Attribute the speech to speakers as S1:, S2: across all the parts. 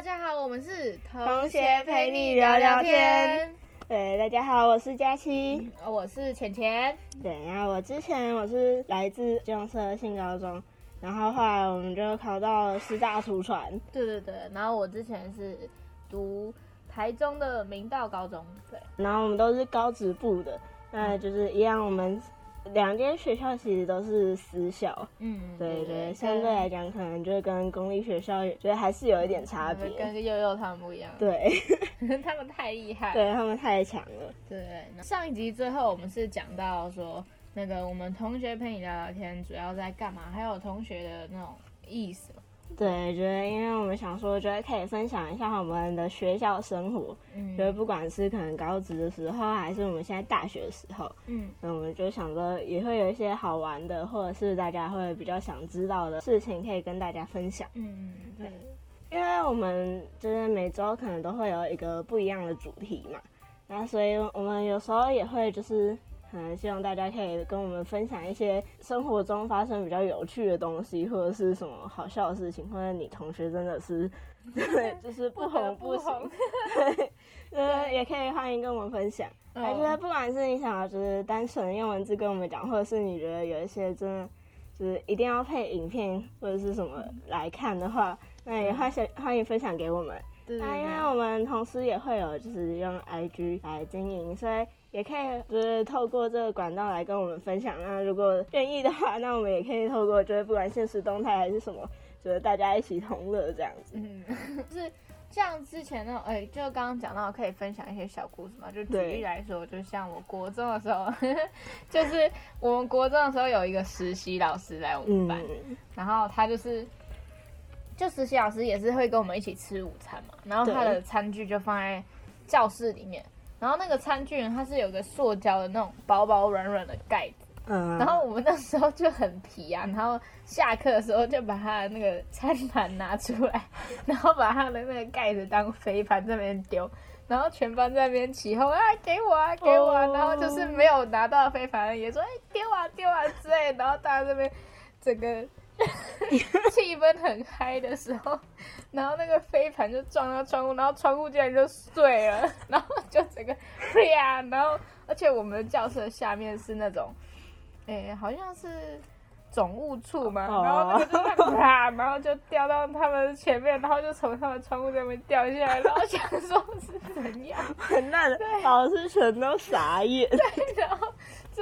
S1: 大家好，我们是
S2: 同学陪你聊聊天。对，大家好，我是佳琪，
S1: 我是浅浅。
S2: 对，然后我之前我是来自金融社新高中，然后后来我们就考到了师大图传。
S1: 对对对，然后我之前是读台中的明道高中。对，
S2: 然后我们都是高职部的，那就是一样，我们。两间学校其实都是私校，嗯，对对，相对来讲可能就跟公立学校，觉得还是有一点差别，
S1: 跟悠悠他们不一样，
S2: 对，
S1: 他们太厉害，
S2: 对他们太强了，
S1: 对。上一集最后我们是讲到说，那个我们同学陪你聊聊天，主要在干嘛？还有同学的那种意思。
S2: 对，觉得因为我们想说，觉得可以分享一下我们的学校生活，嗯，觉得不管是可能高职的时候，还是我们现在大学的时候，嗯，那我们就想着也会有一些好玩的，或者是大家会比较想知道的事情，可以跟大家分享。嗯，对，因为我们就是每周可能都会有一个不一样的主题嘛，那所以我们有时候也会就是。嗯，希望大家可以跟我们分享一些生活中发生比较有趣的东西，或者是什么好笑的事情，或者你同学真的是，对，就是不红不红，对，呃，也可以欢迎跟我们分享。我觉得不管是你想要就是单纯用文字跟我们讲，或者是你觉得有一些真的就是一定要配影片或者是什么来看的话，那也欢迎欢迎分享给我们。那因为我们同时也会有就是用 IG 来经营，所以。也可以就是透过这个管道来跟我们分享。那如果愿意的话，那我们也可以透过就是不管现实动态还是什么，就是大家一起同乐这样子。嗯，
S1: 就是像之前那种，哎，就刚刚讲到可以分享一些小故事嘛。就举例来说，就像我国中的时候，就是我们国中的时候有一个实习老师来我们班，然后他就是就实习老师也是会跟我们一起吃午餐嘛，然后他的餐具就放在教室里面。然后那个餐具它是有个塑胶的那种薄薄软软的盖子，嗯，然后我们那时候就很皮啊，然后下课的时候就把他的那个餐盘拿出来，然后把他的那个盖子当飞盘在那边丢，然后全班在那边起哄啊，给我啊，给我啊，然后就是没有拿到飞盘也说哎丢啊丢啊之类，然后大家这边整个。气氛很嗨的时候，然后那个飞盘就撞到窗户，然后窗户竟然就碎了，然后就整个 啪，然后而且我们的教室下面是那种，哎，好像是。总务处嘛，然后那个就啪，然后就掉到他们前面，然后就从他们窗户那边掉下来，然后想说是怎样，
S2: 很烂的，老师全都傻眼。
S1: 对，然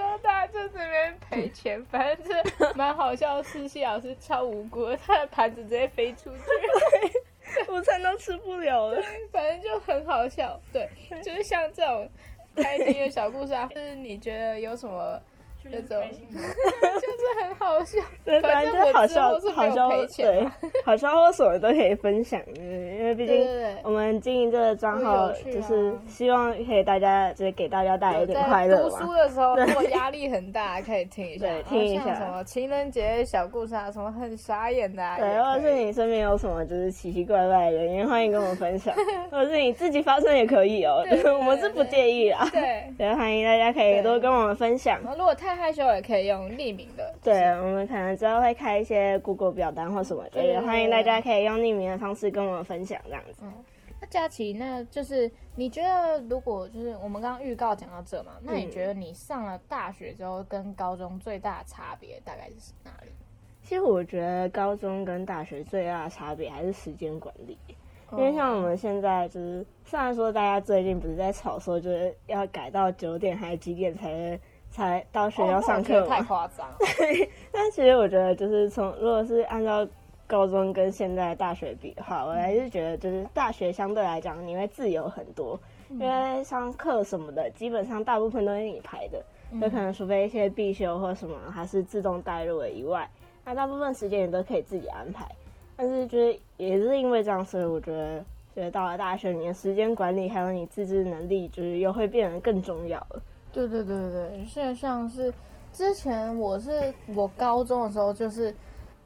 S1: 后之后大家就这边赔钱，反正是蛮好笑。思琪老师超无辜，他的盘子直接飞出去，
S2: 午餐都吃不了了。
S1: 反正就很好笑，对，就是像这种开心的小故事啊，就是你觉得有什么？那种。就是很好笑，反正
S2: 就好笑，好笑对，好笑或什么都可以分享，因为毕竟我们经营这个账号就是希望可以大家就是给大家带来一点快乐
S1: 读书的时候如果压力很大，可以听一下，
S2: 听一下。
S1: 什么情人节小故事啊，什么很傻眼的，
S2: 对，或者是你身边有什么就是奇奇怪怪的人，也欢迎跟我们分享，或者是你自己发生也可以哦，我们是不介意啊，
S1: 对，
S2: 对，欢迎大家可以多跟我们分享。
S1: 如果太害羞也可以用匿名的，
S2: 对，我们可能之后会开一些 Google 表单或什么的，也欢迎大家可以用匿名的方式跟我们分享这样子。
S1: 那佳琪，那就是你觉得如果就是我们刚刚预告讲到这嘛，那你觉得你上了大学之后跟高中最大的差别大概是哪里？
S2: 其实我觉得高中跟大学最大的差别还是时间管理，因为像我们现在就是，虽然说大家最近不是在吵说就是要改到九点还是几点才。才到学校上课
S1: 太夸张。
S2: 对，但其实我觉得，就是从如果是按照高中跟现在大学比的话，我还是觉得，就是大学相对来讲你会自由很多，因为上课什么的，基本上大部分都是你排的，就可能除非一些必修或什么还是自动带入的以外，那大部分时间你都可以自己安排。但是觉得也是因为这样，所以我觉得，觉得到了大学你的，时间管理还有你自制能力，就是又会变得更重要了。
S1: 对对对对对，现在像是之前我是我高中的时候，就是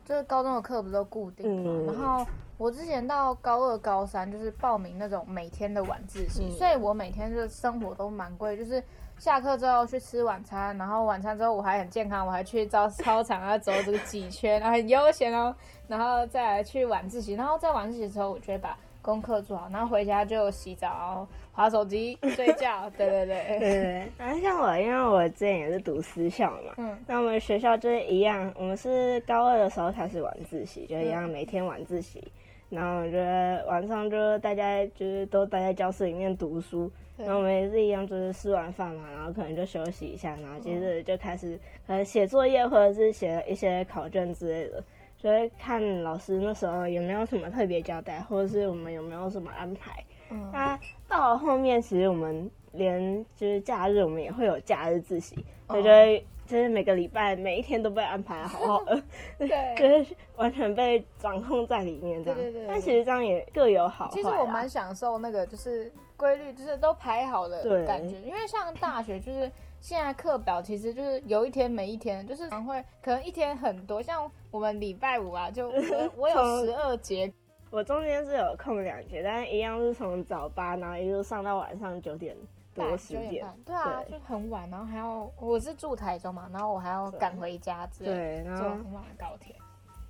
S1: 就是高中的课不是都固定嘛，然后我之前到高二高三就是报名那种每天的晚自习，所以我每天就生活都蛮贵，就是下课之后去吃晚餐，然后晚餐之后我还很健康，我还去操操场啊走这个几圈，然后很悠闲哦，然后再来去晚自习，然后在晚自习的时候，我就会把功课做好，然后回家就洗澡、划手机、睡觉。对对对
S2: 对。然后像我，因为我之前也是读私校嘛，嗯，那我们学校就是一样，我们是高二的时候开始晚自习，就一样每天晚自习，然后我觉得晚上就大家就是都待在教室里面读书，然后我们也是一样，就是吃完饭嘛，然后可能就休息一下，然后接着就开始可能写作业或者是写一些考卷之类的。就会看老师那时候有没有什么特别交代，或者是我们有没有什么安排。那到了后面，其实我们连就是假日，我们也会有假日自习，所以就会就是每个礼拜每一天都被安排好好的，
S1: 对，
S2: 就是完全被掌控在里面这样。对对对。但其实这样也各有好
S1: 其实我蛮享受那个就是规律，就是都排好的感觉，因为像大学就是。现在课表其实就是有一天没一天，就是会可能一天很多，像我们礼拜五啊，就 我有十二节，
S2: 我中间是有空两节，但是一样是从早八，然后一路上到晚上九点多十点，
S1: 对啊，就很晚，然后还要我是住台中嘛，然后我还要赶回家，对，坐很晚的高铁，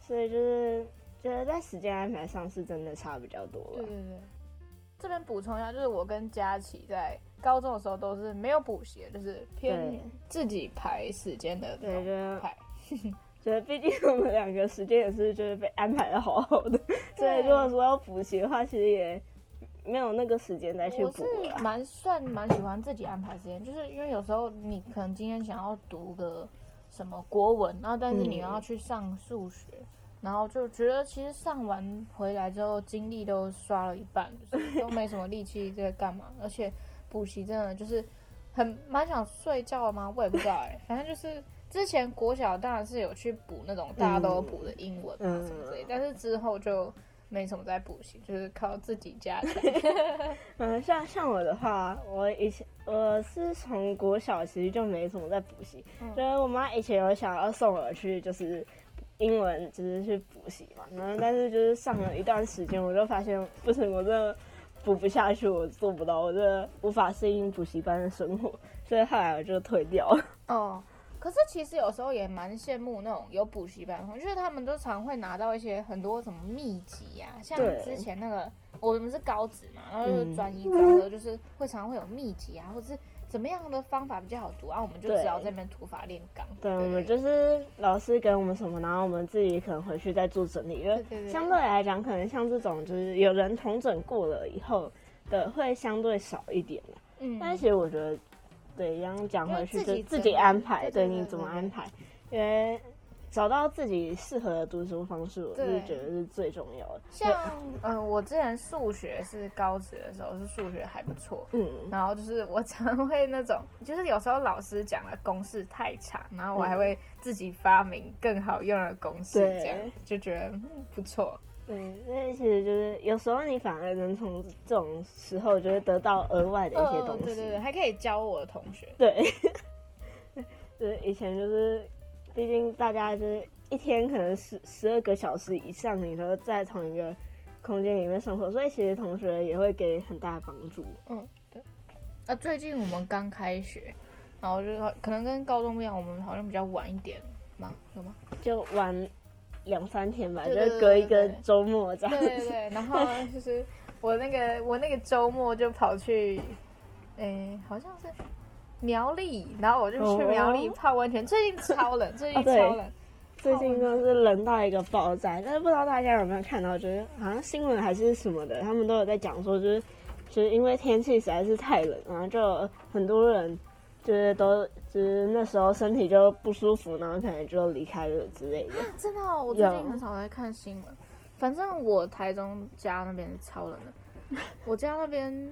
S2: 所以就是觉得在时间安排上是真的差比较多。
S1: 对对对，这边补充一下，就是我跟佳琪在。高中的时候都是没有补习，就是偏自己排时间的那种排。
S2: 觉得毕竟我们两个时间也是就是被安排的好好的，所以如果说要补习的话，其实也没有那个时间再去补
S1: 了。蛮算蛮喜欢自己安排时间，就是因为有时候你可能今天想要读个什么国文，然后但是你要去上数学，然后就觉得其实上完回来之后精力都刷了一半，就是都没什么力气在干嘛，而且。补习真的就是很蛮想睡觉的吗？我也不知道哎，反正就是之前国小当然是有去补那种大家都补的英文啊什么之类，但是之后就没什么在补习，就是靠自己加强。
S2: 嗯，像像我的话，我以前我是从国小其实就没什么在补习，就是我妈以前有想要送我去就是英文就是去补习嘛，然后但是就是上了一段时间，我就发现不行，我真的。补不下去，我做不到，我这无法适应补习班的生活，所以后来我就退掉了。
S1: 哦，可是其实有时候也蛮羡慕那种有补习班，我觉得他们都常会拿到一些很多什么秘籍呀，像之前那个我们是高职嘛，然后就是专一高的，就是会常会有秘籍啊，或者是。怎么样的方法比较好读啊？我们就只要这边土法炼钢。
S2: 对，我们就是老师给我们什么，然后我们自己可能回去再做整理。因为相对来讲，可能像这种就是有人同整过了以后的，会相对少一点嗯。但是其实我觉得，对，一样讲回去就自己安排，对你怎么安排，因为。找到自己适合的读书方式，我是觉得是最重要的。
S1: 像嗯，我之前数学是高职的时候，是数学还不错。嗯，然后就是我常会那种，就是有时候老师讲的公式太长，然后我还会自己发明更好用的公式，这样就觉得不错。
S2: 对，因为其实就是有时候你反而能从这种时候就会得到额外的一些东西。
S1: 对对对，还可以教我的同学。
S2: 对，对，以前就是。毕竟大家就是一天可能十十二个小时以上，你都在同一个空间里面生活，所以其实同学也会给很大的帮助。
S1: 嗯，对。啊，最近我们刚开学，然后就是可能跟高中不一样，我们好像比较晚一点嘛？有吗？
S2: 就晚两三天吧，就是隔一个周末这样。
S1: 对对对。然后就是我那个我那个周末就跑去，诶，好像是。苗栗，然后我就去苗栗泡温泉。最近超冷，最近超冷，
S2: 最近真的是冷到一个爆炸。但是不知道大家有没有看到，就是好像新闻还是什么的，他们都有在讲说，就是就是因为天气实在是太冷，然后就很多人就是都就是那时候身体就不舒服，然后可能就离开了之类的。
S1: 真的，我最近很少在看新闻。反正我台中家那边是超冷的，我家那边。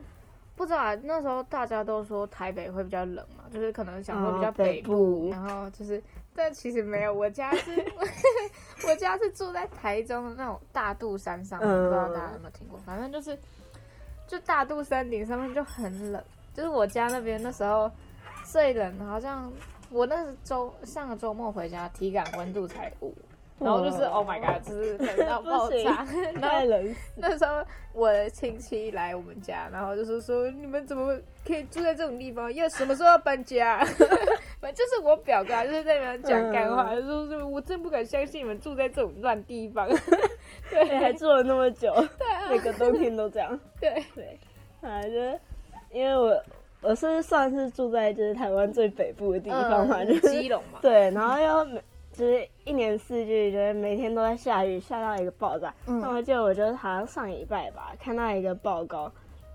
S1: 不知道啊，那时候大家都说台北会比较冷嘛，就是可能想说比较北部，然后就是，但其实没有，我家是，我家是住在台中的那种大肚山上，不知道大家有没有听过，反正就是，就大肚山顶上面就很冷，就是我家那边那时候最冷，好像我那周上个周末回家，体感温度才五。然后就是 Oh my God，就是 冷到爆炸。
S2: 太冷。
S1: 那时候我的亲戚来我们家，然后就是说你们怎么可以住在这种地方？要什么时候要搬家？反正就是我表哥就是在那边讲干话，说说我真不敢相信你们住在这种烂地方。
S2: 对，还住了那么久，
S1: 对啊，
S2: 每个冬天都这样。
S1: 对
S2: 对，啊，就是因为我我是算是住在就是台湾最北部的地方嘛，就是
S1: 基隆嘛。
S2: 对，然后又就是一年四季，就是每天都在下雨，下到一个爆炸。嗯，那我记得我觉得好像上礼拜吧，看到一个报告，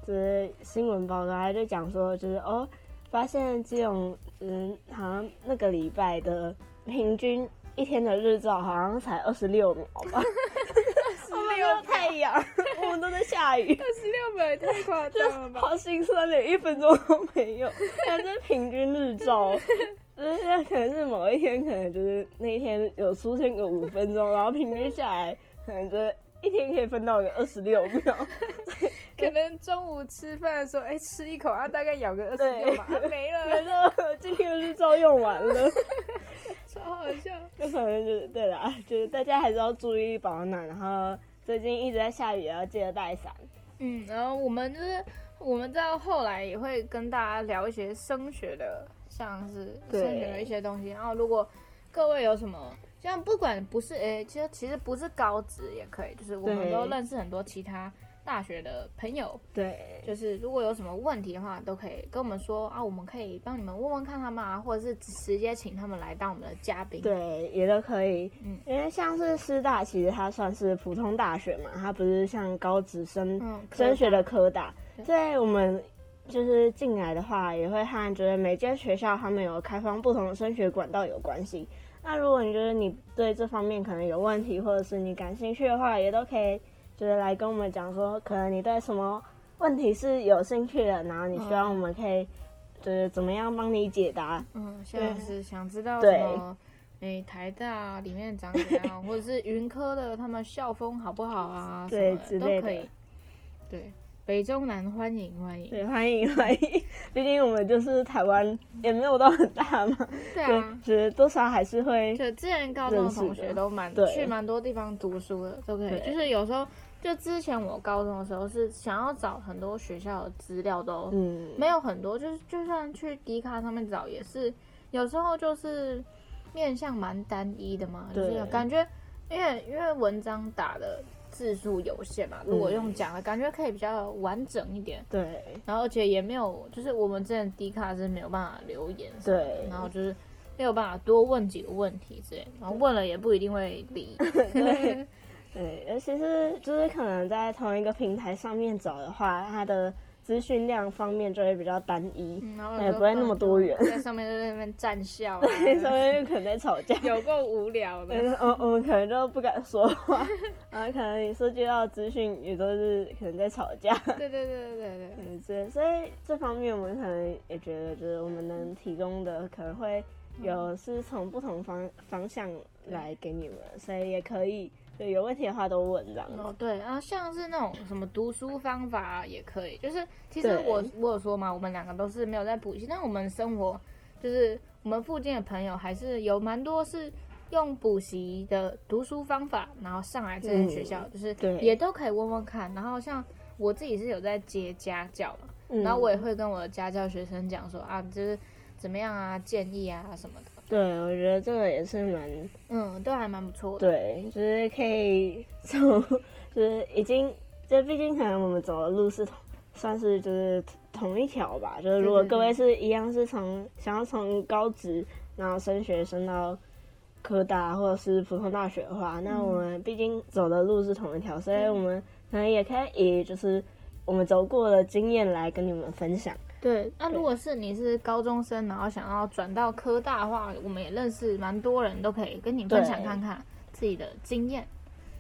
S2: 就是新闻报告，他就讲说，就是哦，发现这种嗯，好像那个礼拜的平均。一天的日照好像才二十六秒吧，
S1: 二十六
S2: 太阳，我们都在下雨，
S1: 二十六秒也太夸张了吧，
S2: 好心酸，连一分钟都没有。但是平均日照，就是可能是某一天，可能就是那一天有出现个五分钟，然后平均下来，可能就是一天可以分到个二十六秒。
S1: 可能中午吃饭的时候，哎，吃一口啊，大概咬个二十六秒，没了，没
S2: 了，今天的日照用完了。
S1: 超好笑，
S2: 就可能就是对啦，就是大家还是要注意保暖，然后最近一直在下雨，要记得带伞。
S1: 嗯，然后我们就是我们到后来也会跟大家聊一些升学的，像是升学的一些东西。然后如果各位有什么，像不管不是哎，其实其实不是高职也可以，就是我们都认识很多其他。大学的朋友，
S2: 对，
S1: 就是如果有什么问题的话，都可以跟我们说啊，我们可以帮你们问问看他们啊，或者是直接请他们来当我们的嘉宾，
S2: 对，也都可以。嗯，因为像是师大，其实它算是普通大学嘛，它不是像高职升升学的科大。在我们就是进来的话，也会和觉得每间学校他们有开放不同的升学管道有关系。那如果你觉得你对这方面可能有问题，或者是你感兴趣的话，也都可以。就是来跟我们讲说，可能你对什么问题是有兴趣的，然后你希望我们可以就是怎么样帮你解答。
S1: 嗯，像是想知道什么，诶，台大里面长怎样，或者是云科的他们校风好不好啊？
S2: 对，
S1: 之类的。对。北中南欢迎欢迎，
S2: 对欢迎 欢迎，毕竟我们就是台湾，也没有到很大嘛。
S1: 对啊，
S2: 是多少还是会。
S1: 就之前高中的同学都蛮去蛮多地方读书的，都可以。就是有时候，就之前我高中的时候是想要找很多学校的资料，都嗯没有很多，就是就算去迪卡上面找，也是有时候就是面向蛮单一的嘛，就是感觉因为因为文章打的。字数有限嘛，如果用讲的感觉可以比较完整一点。
S2: 对，
S1: 然后而且也没有，就是我们之前低卡是没有办法留言，
S2: 对，
S1: 然后就是没有办法多问几个问题之类，然后问了也不一定会理。
S2: 对，对，尤其是就是可能在同一个平台上面找的话，它的。资讯量方面就会比较单一，也不会那么多元。
S1: 在上面在那边站笑，
S2: 对，上面可能在吵架，
S1: 有够无聊的。
S2: 嗯，我们可能就不敢说话，然后可能你收集到资讯也都是可能在吵架。
S1: 对对对对对对。
S2: 对，所以这方面我们可能也觉得，就是我们能提供的可能会有是从不同方方向来给你们，所以也可以。对，有问题的话都问这样。
S1: 哦，对，然后像是那种什么读书方法也可以，就是其实我我有说嘛，我们两个都是没有在补习，但我们生活就是我们附近的朋友还是有蛮多是用补习的读书方法，然后上来这些学校，就是也都可以问问看。然后像我自己是有在接家教嘛，然后我也会跟我的家教学生讲说啊，就是怎么样啊，建议啊什么的。
S2: 对，我觉得这个也是蛮，
S1: 嗯，都还蛮不错
S2: 的。对，就是可以从，就是已经，就毕竟可能我们走的路是同，算是就是同一条吧。就是如果各位是一样是从想要从高职然后升学升到科大或者是普通大学的话，那我们毕竟走的路是同一条，所以我们可能也可以就是我们走过的经验来跟你们分享。
S1: 对，那如果是你是高中生，然后想要转到科大的话，我们也认识蛮多人都可以跟你分享看看自己的经验。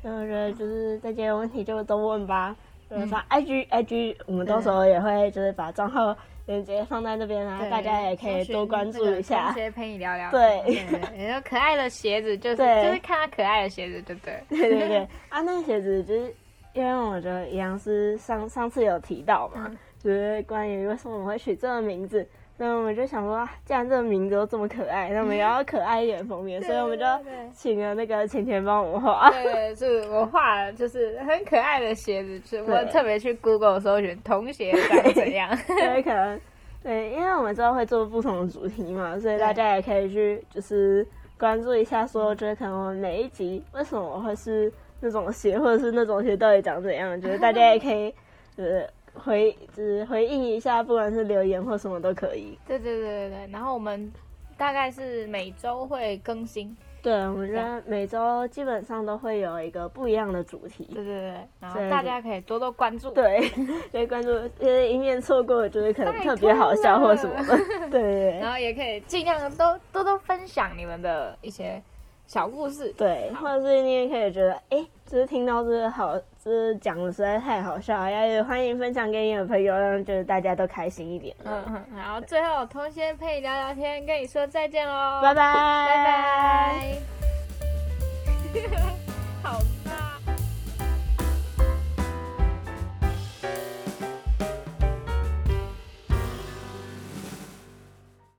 S2: 那我觉得就是这些问题就都问吧，就是发 IG IG，我们到时候也会就是把账号链接放在那边啊，大家也可以多关注一下。
S1: 直接陪你聊聊。
S2: 对，
S1: 你说可爱的鞋子就是就是看他可爱的鞋子，对不对？
S2: 对对对，啊，那个鞋子就是因为我觉得杨思上上次有提到嘛。就是关于为什么我们会取这个名字，那我们就想说，既然这个名字都这么可爱，那我们也要可爱一点封面，所以我们就请了那个钱钱帮我们画。
S1: 对，是我画了，就是很可爱的鞋子，是我特别去 Google 搜寻童鞋长怎样。
S2: 对，可能对，因为我们之后会做不同的主题嘛，所以大家也可以去就是关注一下，说觉得可能每一集为什么会是。那种鞋，或者是那种鞋到底长怎样，就是大家也可以就是回只回应一下，不管是留言或什么都可以。
S1: 对对对对对，然后我们大概是每周会更新。
S2: 对，我觉得每周基本上都会有一个不一样的主题。
S1: 对对对，然后大家可以多多关注。
S2: 对，可以关注，因为一面错过，就是可能特别好笑或什么的。对 对。
S1: 然后也可以尽量多多多分享你们的一些小故事。
S2: 对，或者是你也可以觉得，哎，只是听到这个好，就是讲的实在太好笑，也欢迎分享给你的朋友，让就是大家都开心一点。
S1: 嗯嗯。然后最后，同学陪你聊聊天，跟你说再见喽，
S2: 拜拜，
S1: 拜拜。